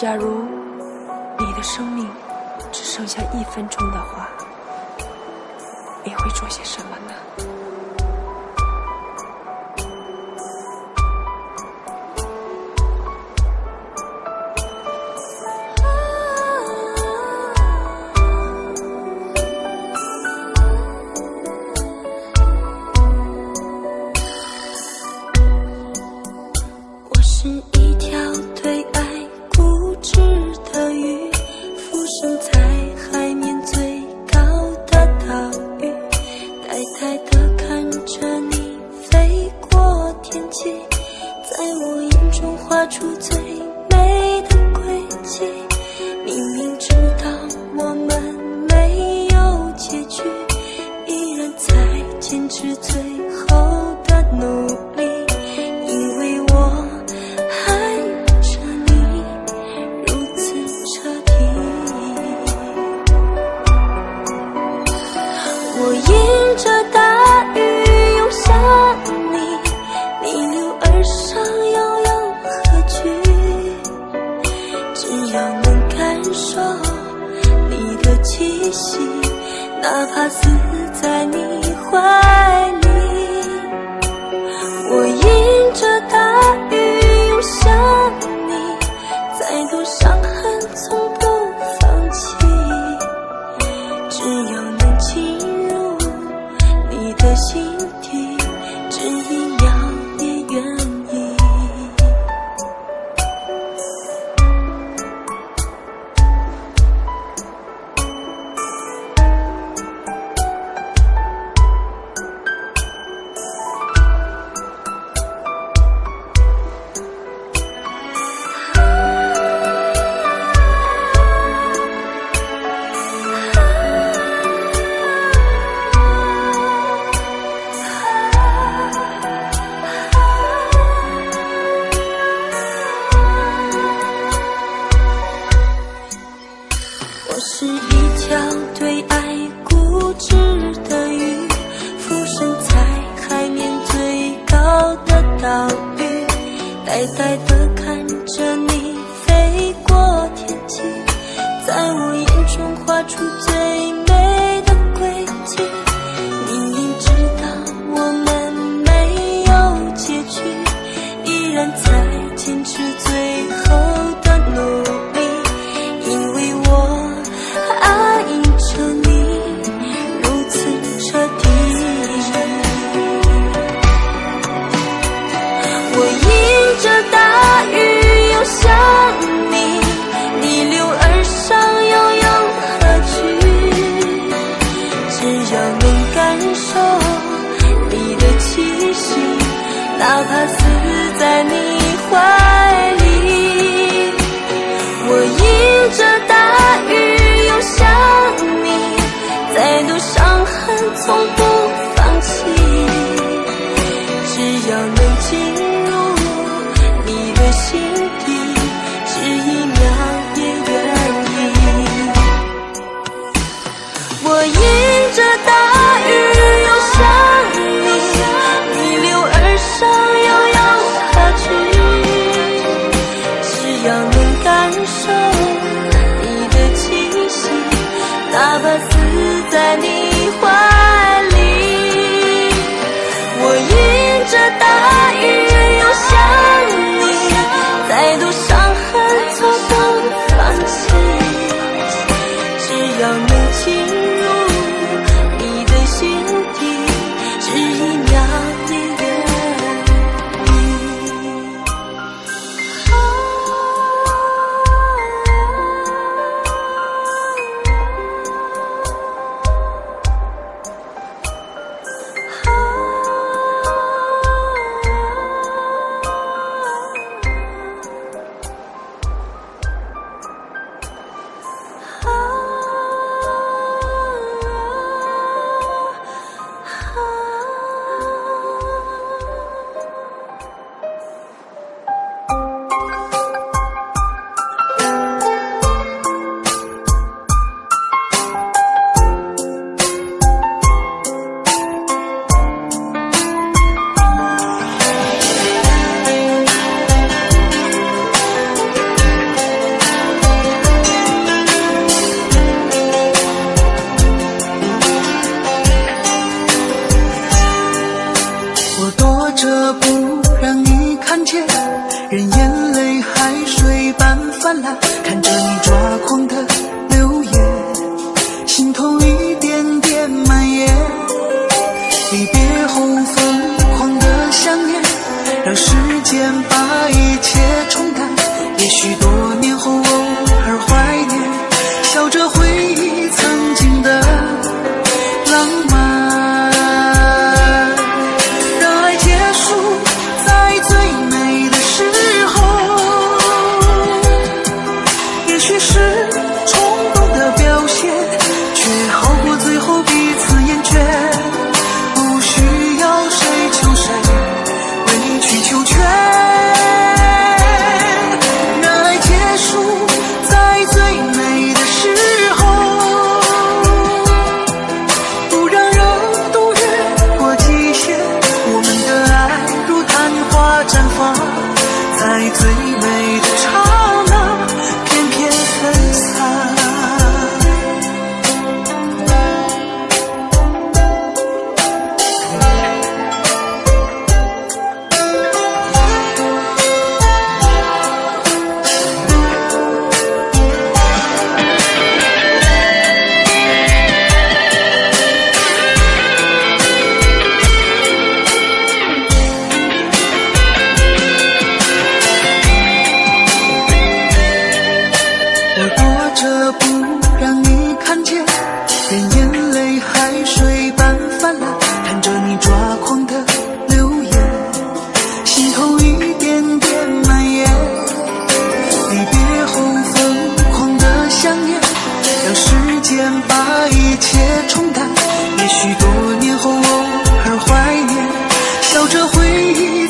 假如你的生命只剩下一分钟的话你会做些什么呢？我一回忆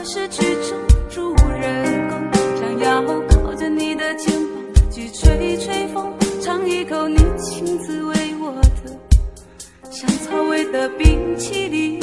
我是剧中主人公想要靠着你的肩膀去吹吹风尝一口你亲自为我的香草味的冰淇淋。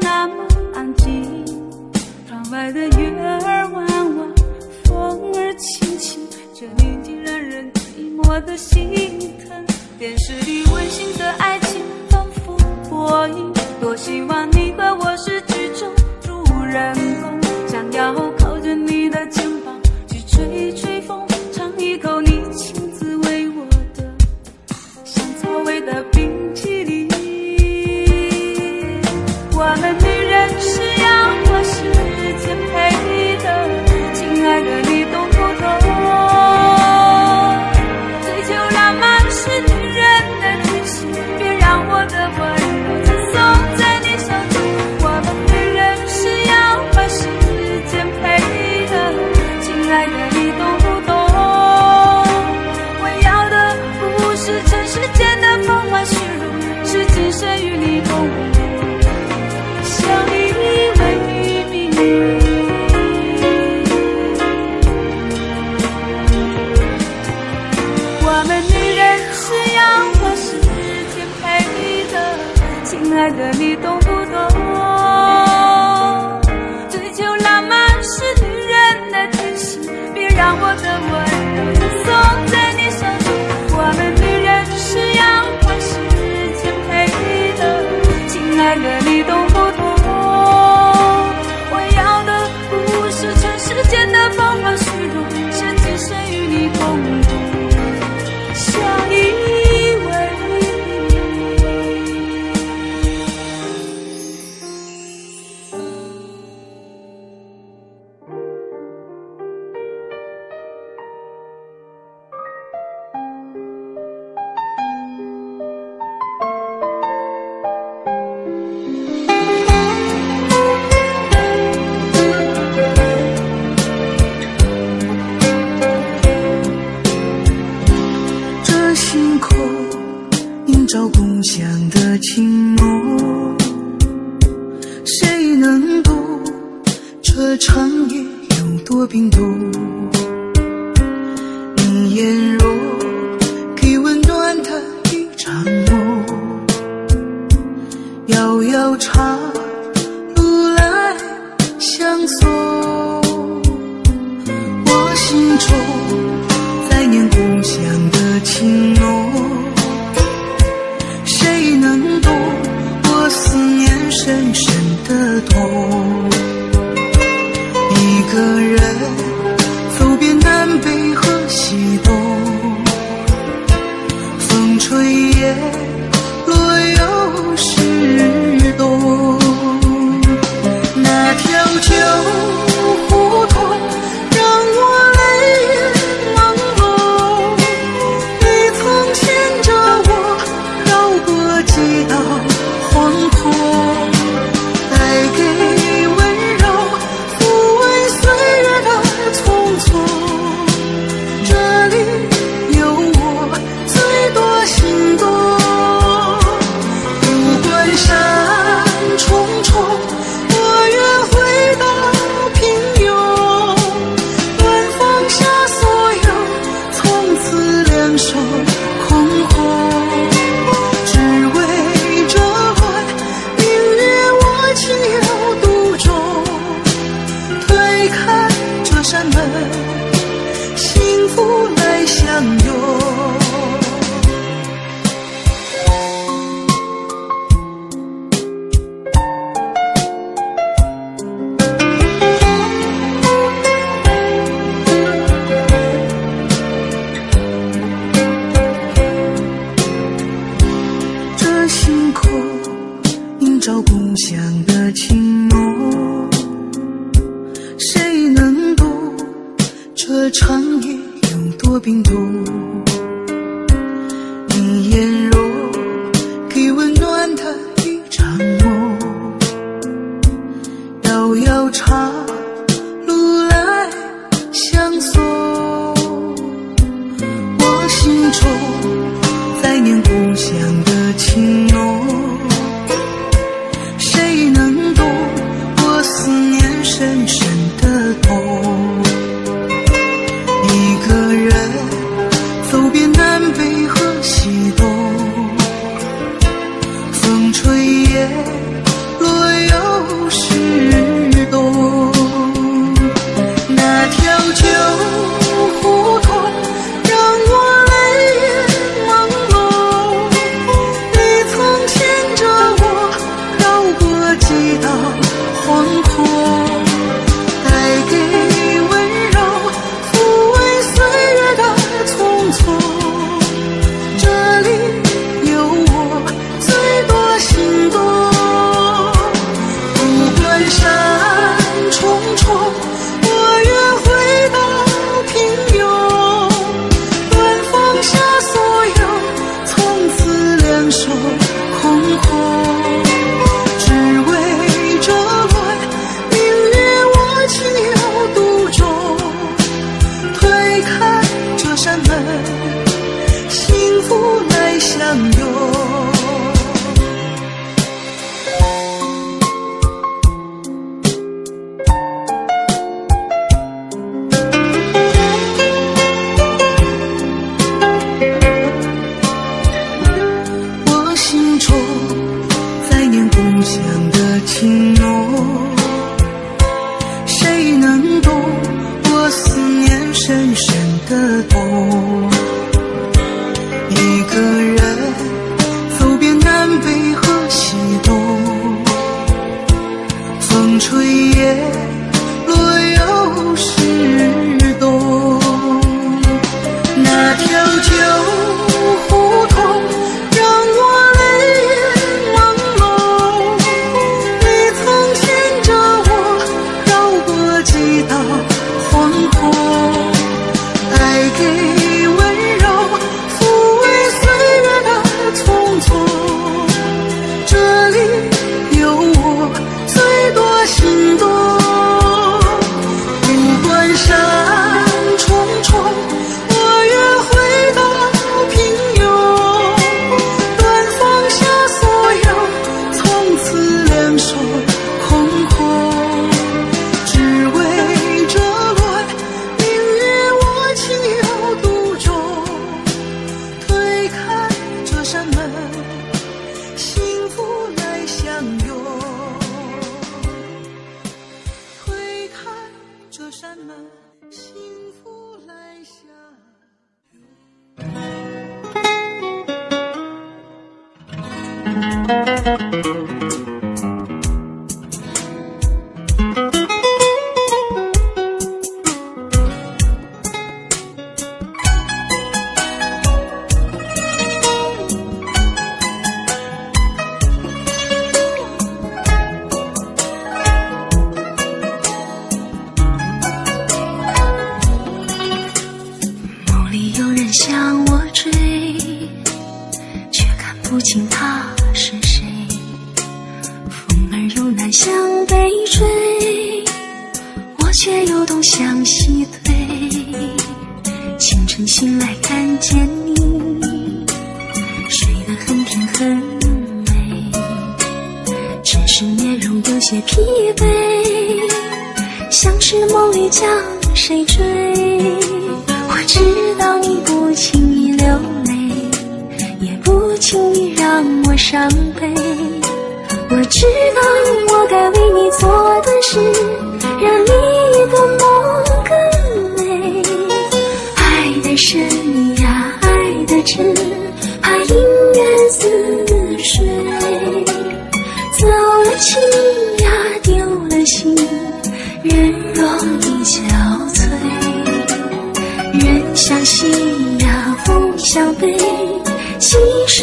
那么安静窗外的月儿弯弯风儿轻轻这宁静让人寂寞的心疼。电视里温馨的爱情反复播映多希望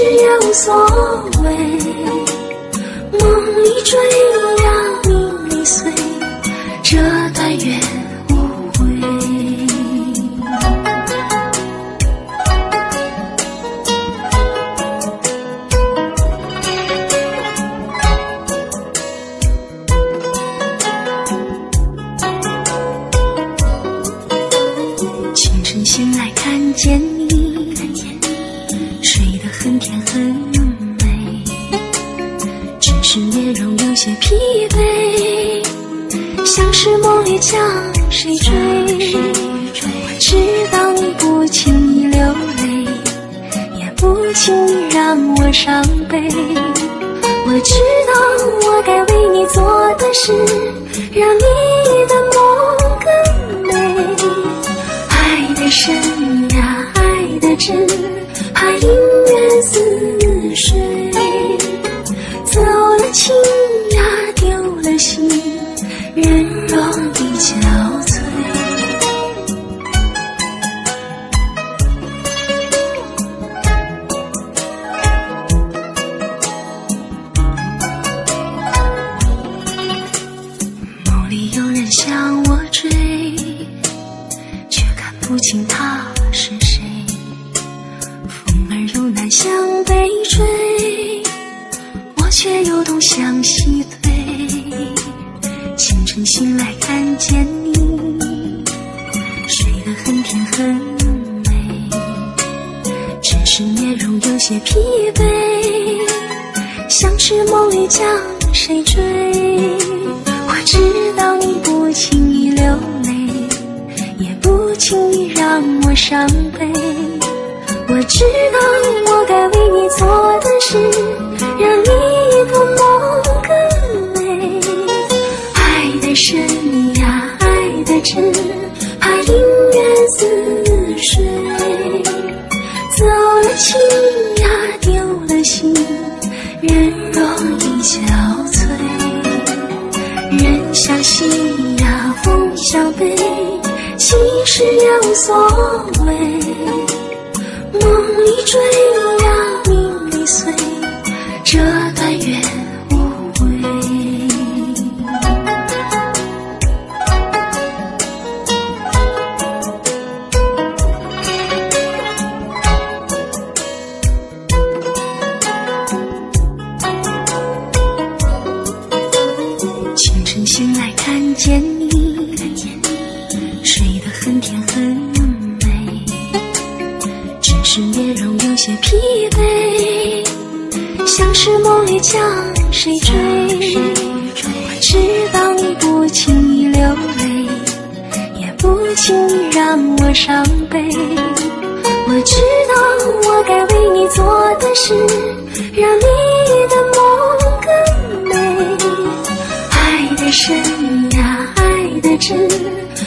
也无所谓梦里追不同向西飞清晨醒来看见你睡得很甜很美只是面容有些疲惫像是梦里将谁追我知道你不轻易流泪也不轻易让我伤悲我知道我该为你做的事让你不池，怕隐约似水。走了情呀，丢了心，人若已憔悴。人向西呀，风向北，其实也无所谓。梦里追呀，命里碎，这段缘。伤悲。我知道我该为你做的事，让你的梦更美。爱的深呀，爱的真，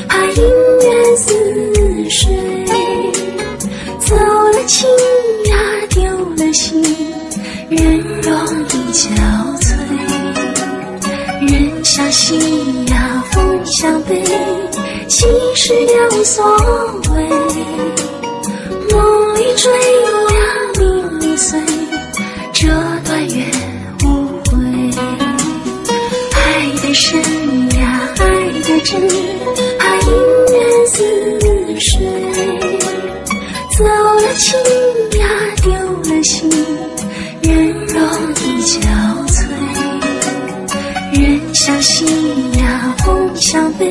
怕姻缘似水。走了情呀，丢了心，人容易憔悴。人向西呀，风向北，其实也无所谓。梦里追呀，梦里随，这段缘无悔。爱的深呀，爱的真，怕姻缘似水。走了情呀，丢了心，人容易憔悴。人向西呀，风向北，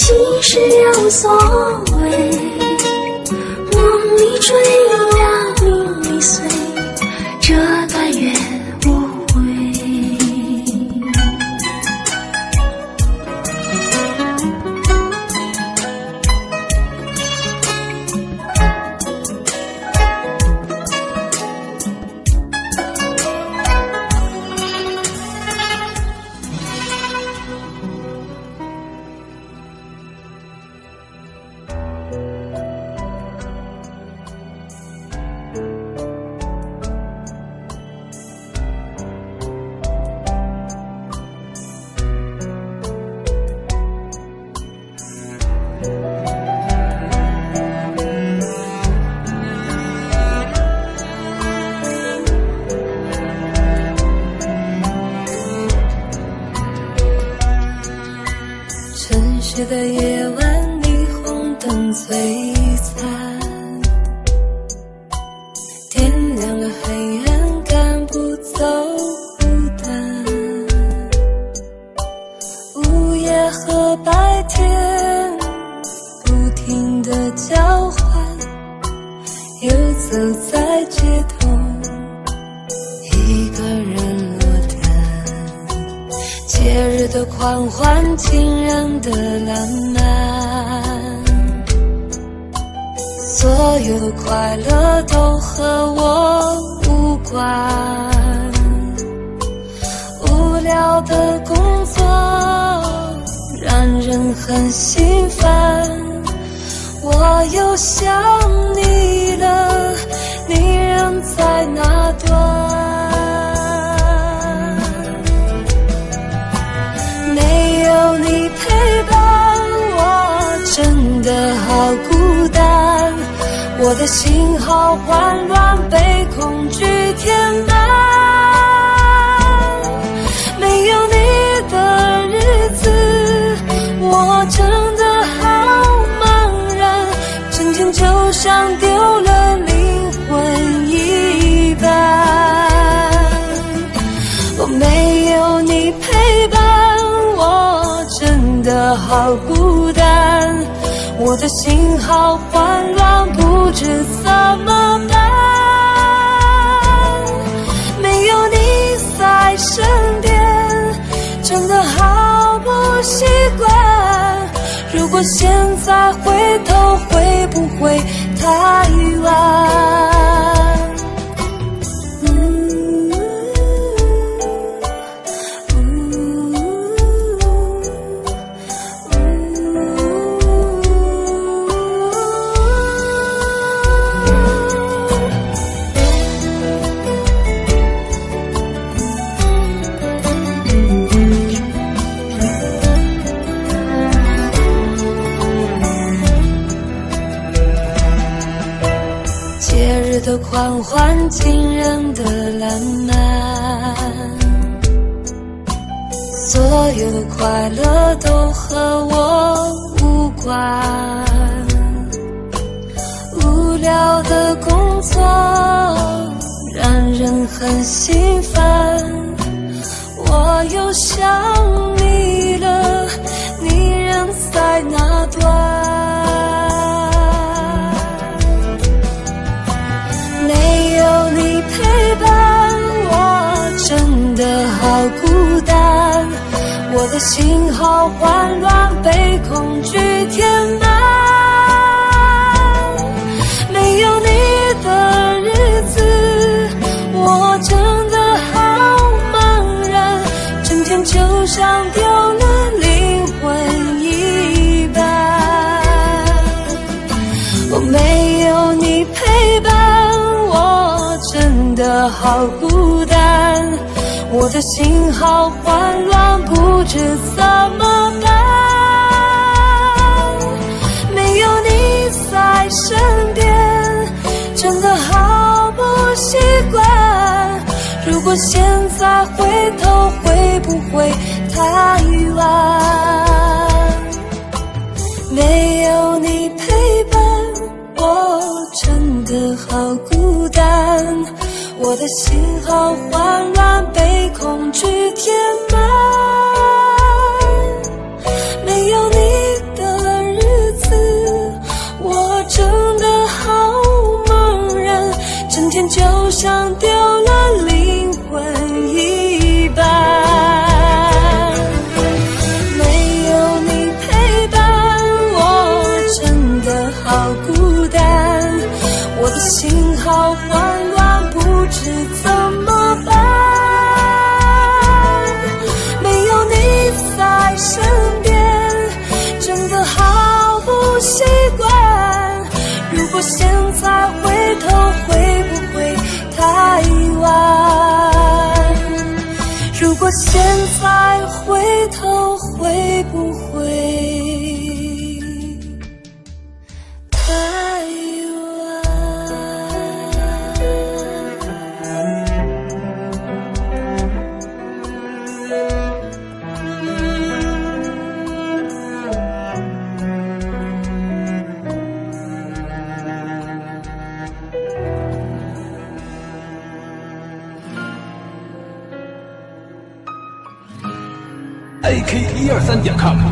其实也无所谓。梦里追呀，梦里碎，虹灯璀璨，点亮了黑暗，赶不走孤单。午夜和白天不停的交换，游走在街头，一个人落单。节日的狂欢，情人的浪漫，所有的快乐都和我无关。无聊的工作让人很心烦，我又想你了，你人在哪端？没有你陪伴，我真的好。我的心好慌乱，被恐惧填满。没有你的日子，我真的好茫然，整天就像丢了灵魂一般。我没有你陪伴，我真的好孤单，我的心好混乱，不知怎么办。没有你在身边，真的好不习惯。如果现在回头，会不会 assim 的心好混乱，不知怎么办。没有你在身边，真的好不习惯。如果现在回头，会不会太晚？没有你陪伴，我真的好孤单。我的心好慌乱，被恐惧填满。没有你的日子，我真的好茫然，整天就像。会不会？三点 com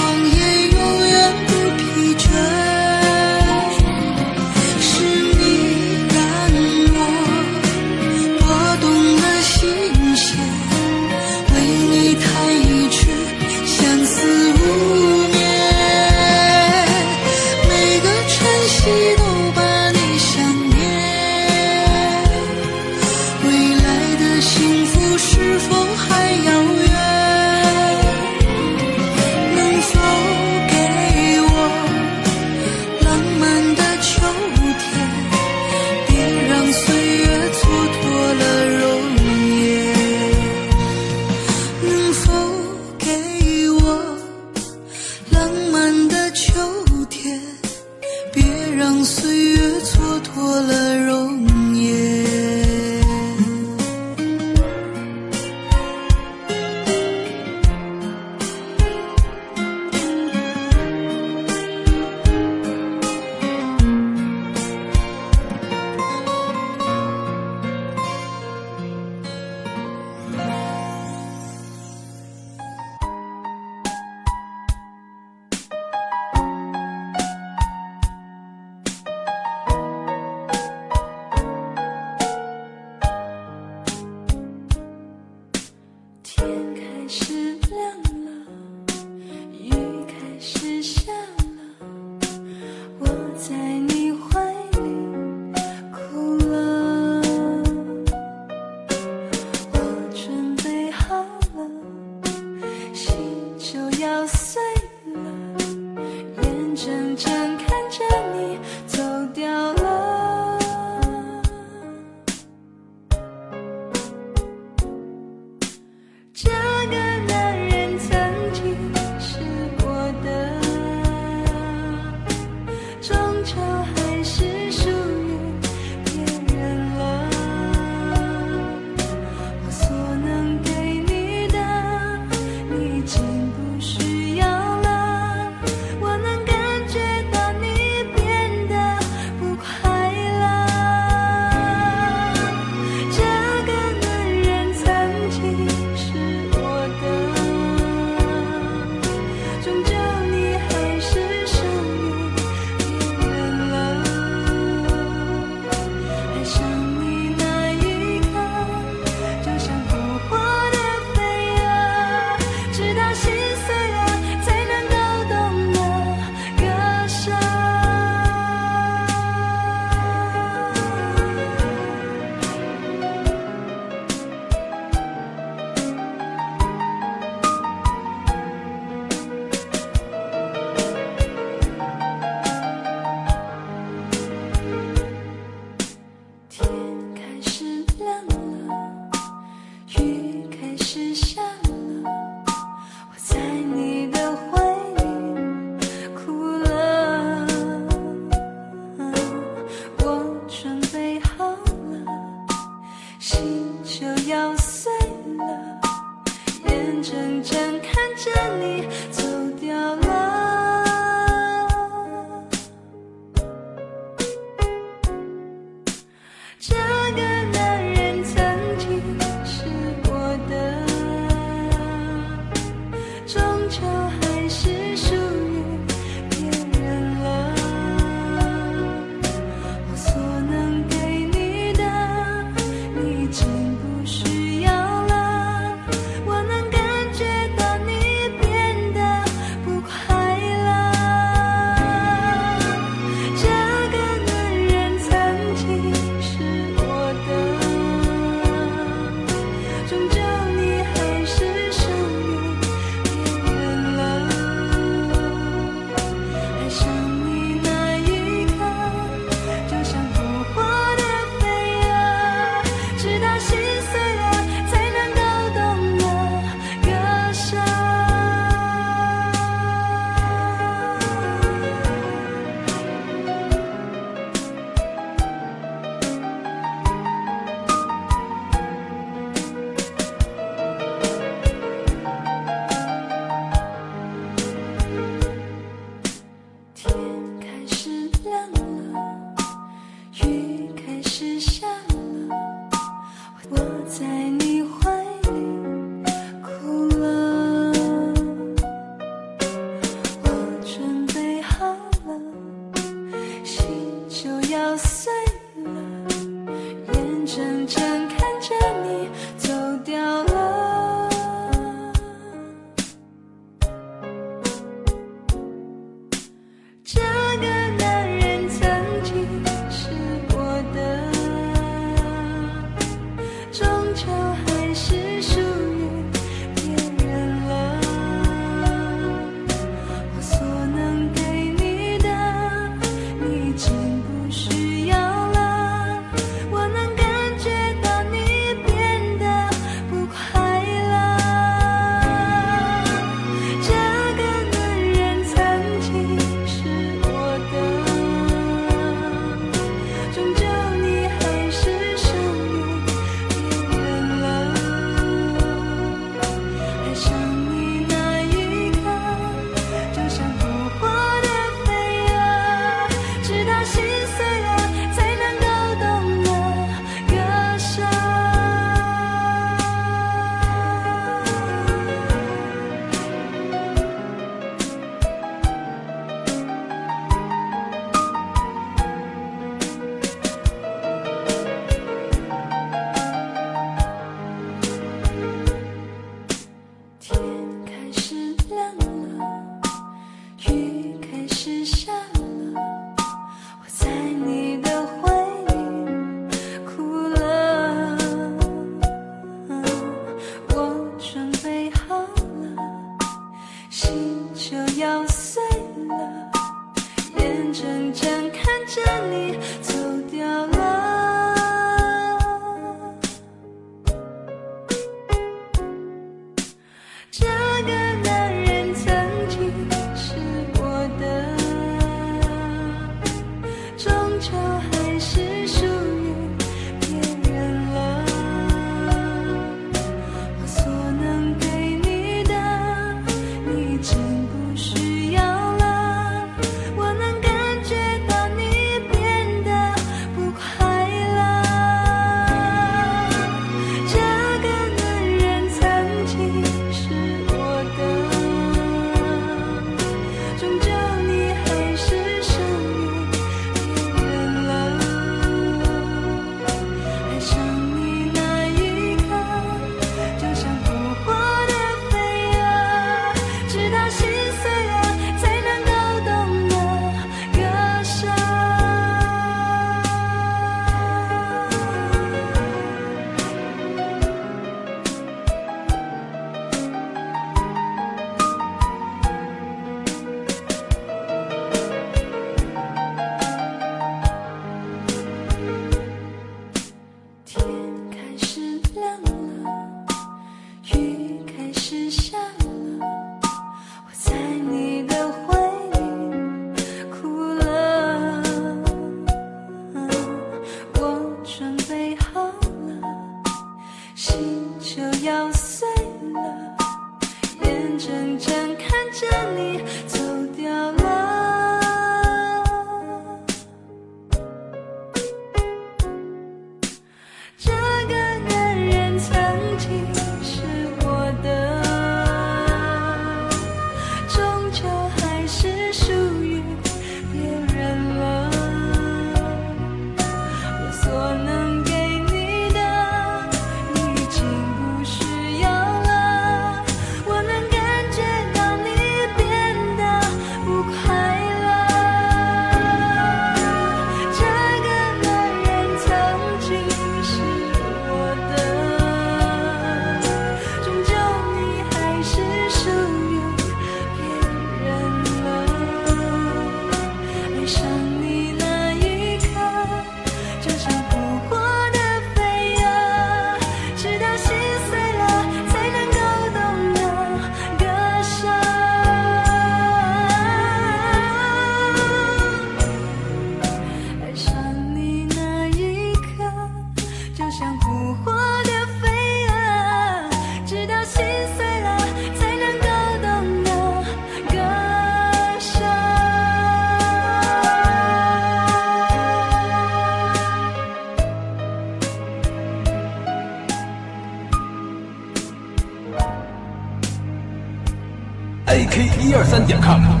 三点看。看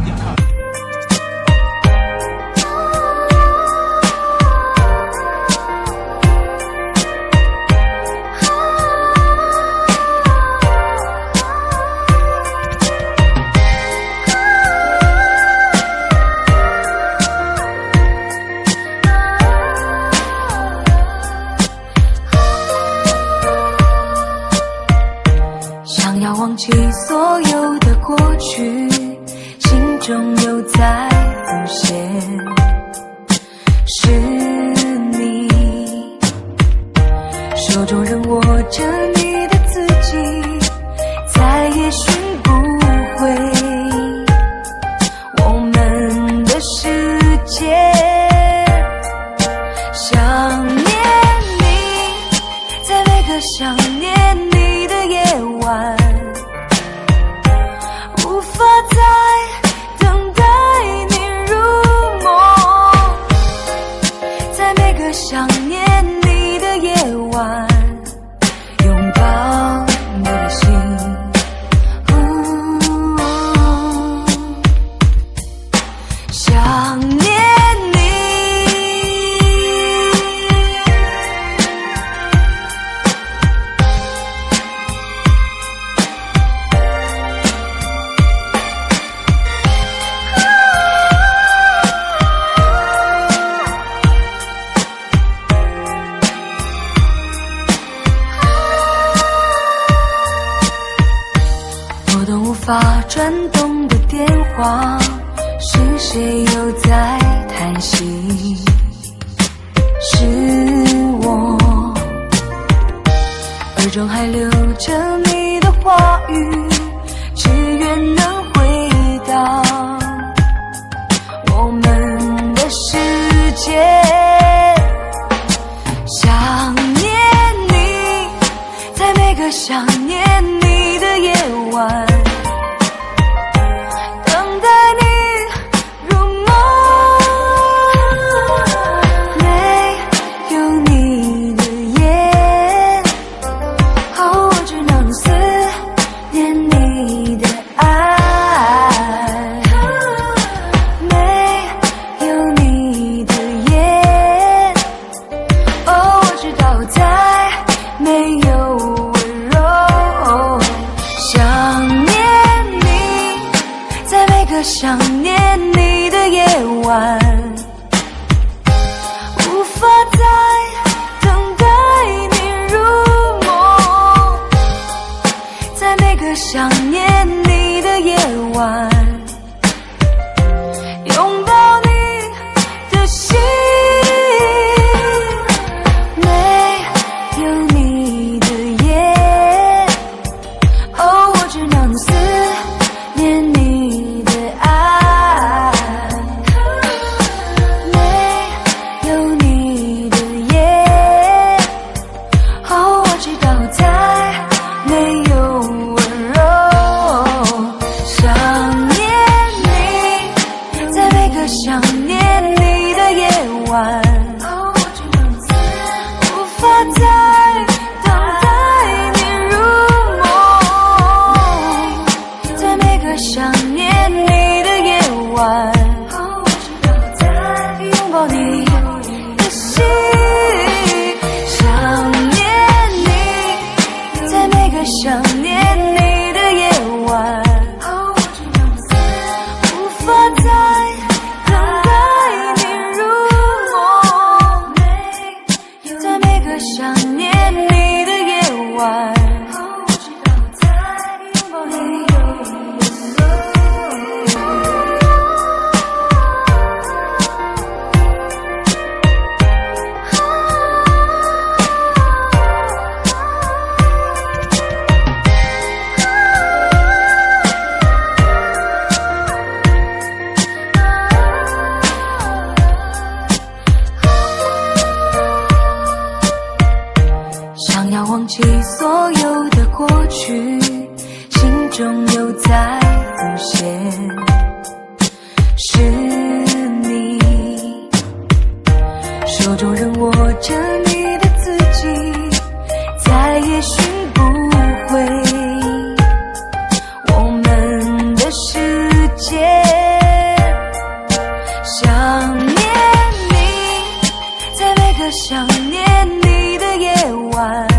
夜